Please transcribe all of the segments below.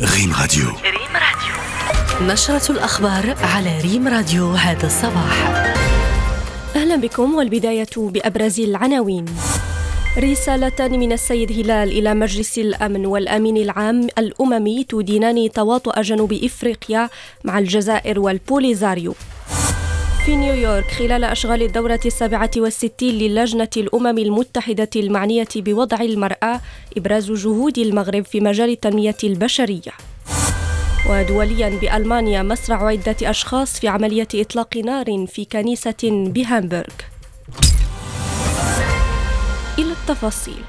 ريم راديو. ريم راديو. نشرة الأخبار على ريم راديو هذا الصباح. أهلا بكم والبداية بأبرز العناوين. رسالة من السيد هلال إلى مجلس الأمن والأمين العام الأممي تدينان تواطؤ جنوب إفريقيا مع الجزائر والبوليزاريو. في نيويورك خلال أشغال الدورة السابعة والستين للجنة الأمم المتحدة المعنية بوضع المرأة إبراز جهود المغرب في مجال التنمية البشرية. ودوليا بألمانيا مسرع عدة أشخاص في عملية إطلاق نار في كنيسة بهامبورغ. إلى التفاصيل.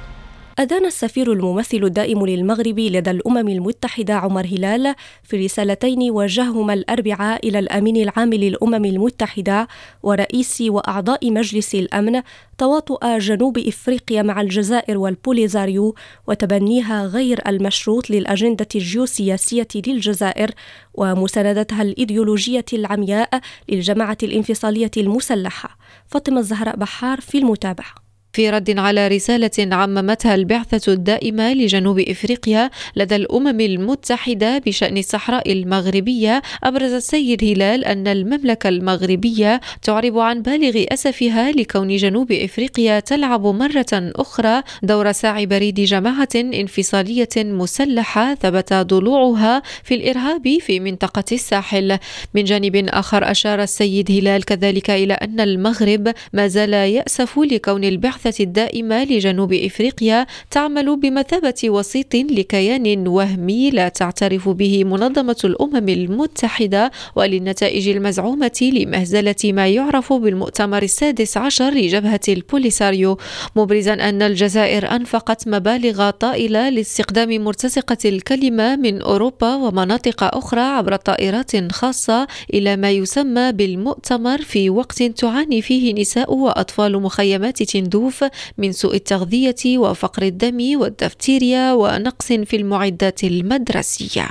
أدان السفير الممثل الدائم للمغرب لدى الأمم المتحدة عمر هلال في رسالتين وجههما الأربعاء إلى الأمين العام للأمم المتحدة ورئيس وأعضاء مجلس الأمن تواطؤ جنوب إفريقيا مع الجزائر والبوليزاريو وتبنيها غير المشروط للأجندة الجيوسياسية للجزائر ومساندتها الإيديولوجية العمياء للجماعة الانفصالية المسلحة. فاطمة الزهراء بحار في المتابعة. في رد على رسالة عممتها البعثة الدائمة لجنوب إفريقيا لدى الأمم المتحدة بشأن الصحراء المغربية أبرز السيد هلال أن المملكة المغربية تعرب عن بالغ أسفها لكون جنوب إفريقيا تلعب مرة أخرى دور ساعي بريد جماعة انفصالية مسلحة ثبت ضلوعها في الإرهاب في منطقة الساحل. من جانب آخر أشار السيد هلال كذلك إلى أن المغرب ما زال يأسف لكون البعثة البعثة الدائمة لجنوب إفريقيا تعمل بمثابة وسيط لكيان وهمي لا تعترف به منظمة الأمم المتحدة وللنتائج المزعومة لمهزلة ما يعرف بالمؤتمر السادس عشر لجبهة البوليساريو مبرزا أن الجزائر أنفقت مبالغ طائلة لاستخدام مرتزقة الكلمة من أوروبا ومناطق أخرى عبر طائرات خاصة إلى ما يسمى بالمؤتمر في وقت تعاني فيه نساء وأطفال مخيمات تندوف من سوء التغذية وفقر الدم والدفتيريا ونقص في المعدات المدرسية.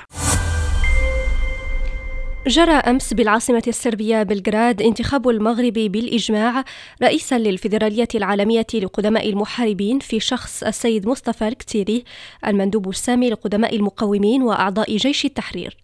جرى أمس بالعاصمة السربية بلغراد انتخاب المغرب بالإجماع رئيسا للفيدرالية العالمية لقدماء المحاربين في شخص السيد مصطفى الكتيري المندوب السامي لقدماء المقاومين وأعضاء جيش التحرير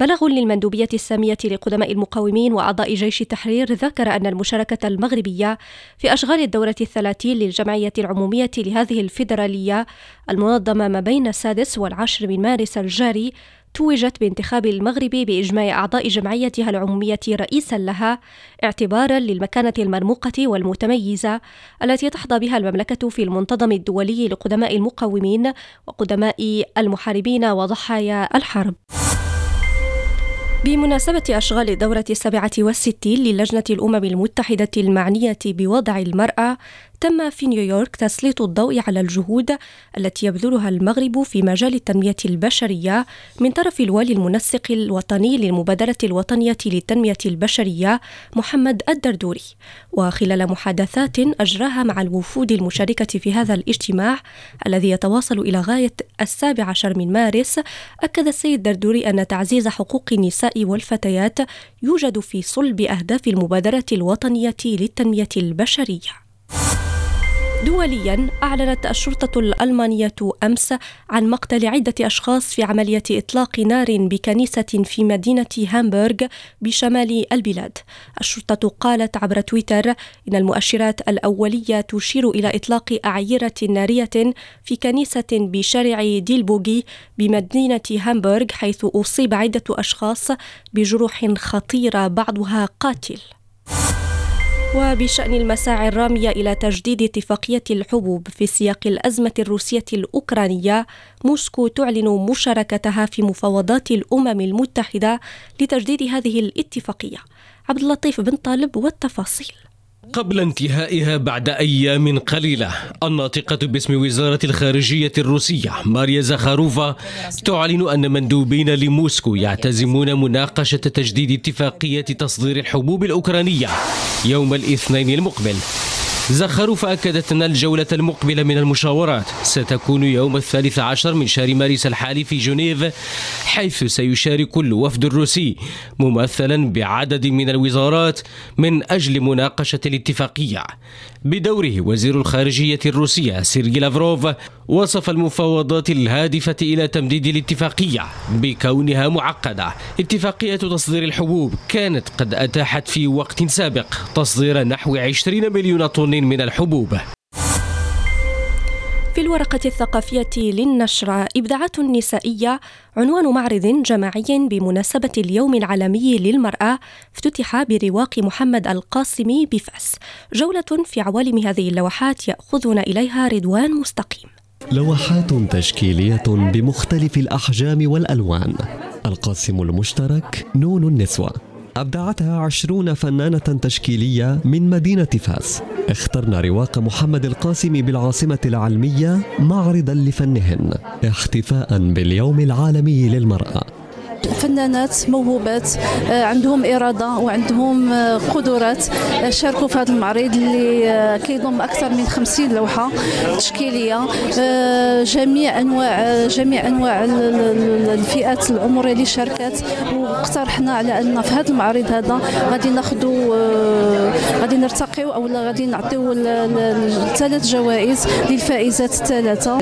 بلغ للمندوبية السامية لقدماء المقاومين وأعضاء جيش التحرير ذكر أن المشاركة المغربية في أشغال الدورة الثلاثين للجمعية العمومية لهذه الفيدرالية المنظمة ما بين السادس والعاشر من مارس الجاري توجت بانتخاب المغرب بإجماع أعضاء جمعيتها العمومية رئيسا لها اعتبارا للمكانة المرموقة والمتميزة التي تحظى بها المملكة في المنتظم الدولي لقدماء المقاومين وقدماء المحاربين وضحايا الحرب. بمناسبة أشغال الدورة السابعة والستين للجنة الأمم المتحدة المعنية بوضع المرأة تم في نيويورك تسليط الضوء على الجهود التي يبذلها المغرب في مجال التنمية البشرية من طرف الوالي المنسق الوطني للمبادرة الوطنية للتنمية البشرية محمد الدردوري. وخلال محادثات أجراها مع الوفود المشاركة في هذا الاجتماع الذي يتواصل إلى غاية السابع عشر من مارس أكد السيد دردوري أن تعزيز حقوق النساء والفتيات يوجد في صلب أهداف المبادرة الوطنية للتنمية البشرية. دوليا أعلنت الشرطة الألمانية أمس عن مقتل عدة أشخاص في عملية إطلاق نار بكنيسة في مدينة هامبورغ بشمال البلاد. الشرطة قالت عبر تويتر إن المؤشرات الأولية تشير إلى إطلاق أعيرة نارية في كنيسة بشارع ديلبوغي بمدينة هامبورغ حيث أصيب عدة أشخاص بجروح خطيرة بعضها قاتل. وبشأن المساعي الرامية إلى تجديد اتفاقية الحبوب في سياق الأزمة الروسية الأوكرانية موسكو تعلن مشاركتها في مفاوضات الأمم المتحدة لتجديد هذه الاتفاقية. عبد اللطيف بن طالب والتفاصيل. قبل انتهائها بعد أيام قليلة الناطقة باسم وزارة الخارجية الروسية ماريا زخاروفا تعلن أن مندوبين لموسكو يعتزمون مناقشة تجديد اتفاقية تصدير الحبوب الأوكرانية يوم الاثنين المقبل. زخروف أكدت أن الجولة المقبلة من المشاورات ستكون يوم الثالث عشر من شهر مارس الحالي في جنيف حيث سيشارك الوفد الروسي ممثلا بعدد من الوزارات من أجل مناقشة الاتفاقية. بدوره وزير الخارجية الروسية سيرجي لافروف وصف المفاوضات الهادفة إلى تمديد الاتفاقية بكونها معقدة. اتفاقية تصدير الحبوب كانت قد أتاحت في وقت سابق تصدير نحو 20 مليون طن من الحبوب. في الورقة الثقافية للنشرة إبداعات نسائية عنوان معرض جماعي بمناسبة اليوم العالمي للمرأة افتتح برواق محمد القاسمي بفأس. جولة في عوالم هذه اللوحات يأخذنا إليها رضوان مستقيم. لوحات تشكيلية بمختلف الأحجام والألوان. القاسم المشترك نون النسوة. أبدعتها عشرون فنانة تشكيلية من مدينة فاس. اخترنا رواق محمد القاسم بالعاصمة العلمية معرضا لفنهن احتفاء باليوم العالمي للمرأة. فنانات موهوبات آه، عندهم إرادة وعندهم آه، قدرات آه، شاركوا في هذا المعرض اللي كيضم أكثر من 50 لوحة تشكيلية. جميع أنواع جميع أنواع الفئات العمريه اللي شاركت. واقترحنا على أن في هذا المعرض هذا غادي ناخذوا غادي نرتقيو أو غادي نعطيو ثلاث جوائز للفائزات الثلاثة.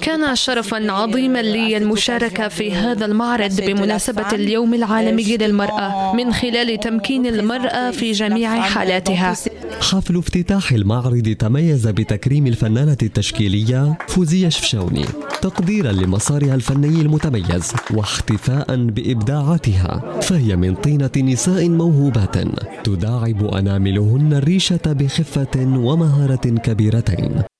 كان شرفا عظيما لي المشاركة في هذا المعرض بمناسبة اليوم العالمي للمرأة من خلال تمكين المرأة في جميع حالاتها. حفل افتتاح المعرض تميز بتكريم الفنانة التشكيلية فوزية شفشاوني تقديرا لمسارها الفني المتميز واحتفاء بإبداعاتها فهي من طينة نساء موهوبات تداعب أناملهن الريشة بخفة ومهارة كبيرتين.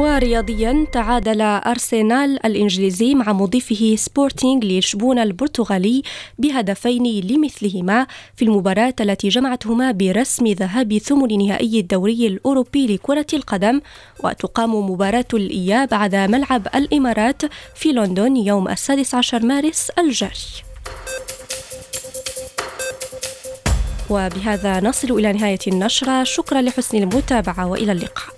ورياضيا تعادل أرسنال الإنجليزي مع مضيفه سبورتينغ لشبون البرتغالي بهدفين لمثلهما في المباراة التي جمعتهما برسم ذهاب ثمن نهائي الدوري الأوروبي لكرة القدم وتقام مباراة الإياب على ملعب الإمارات في لندن يوم السادس عشر مارس الجاري. وبهذا نصل إلى نهاية النشرة. شكرا لحسن المتابعة وإلى اللقاء.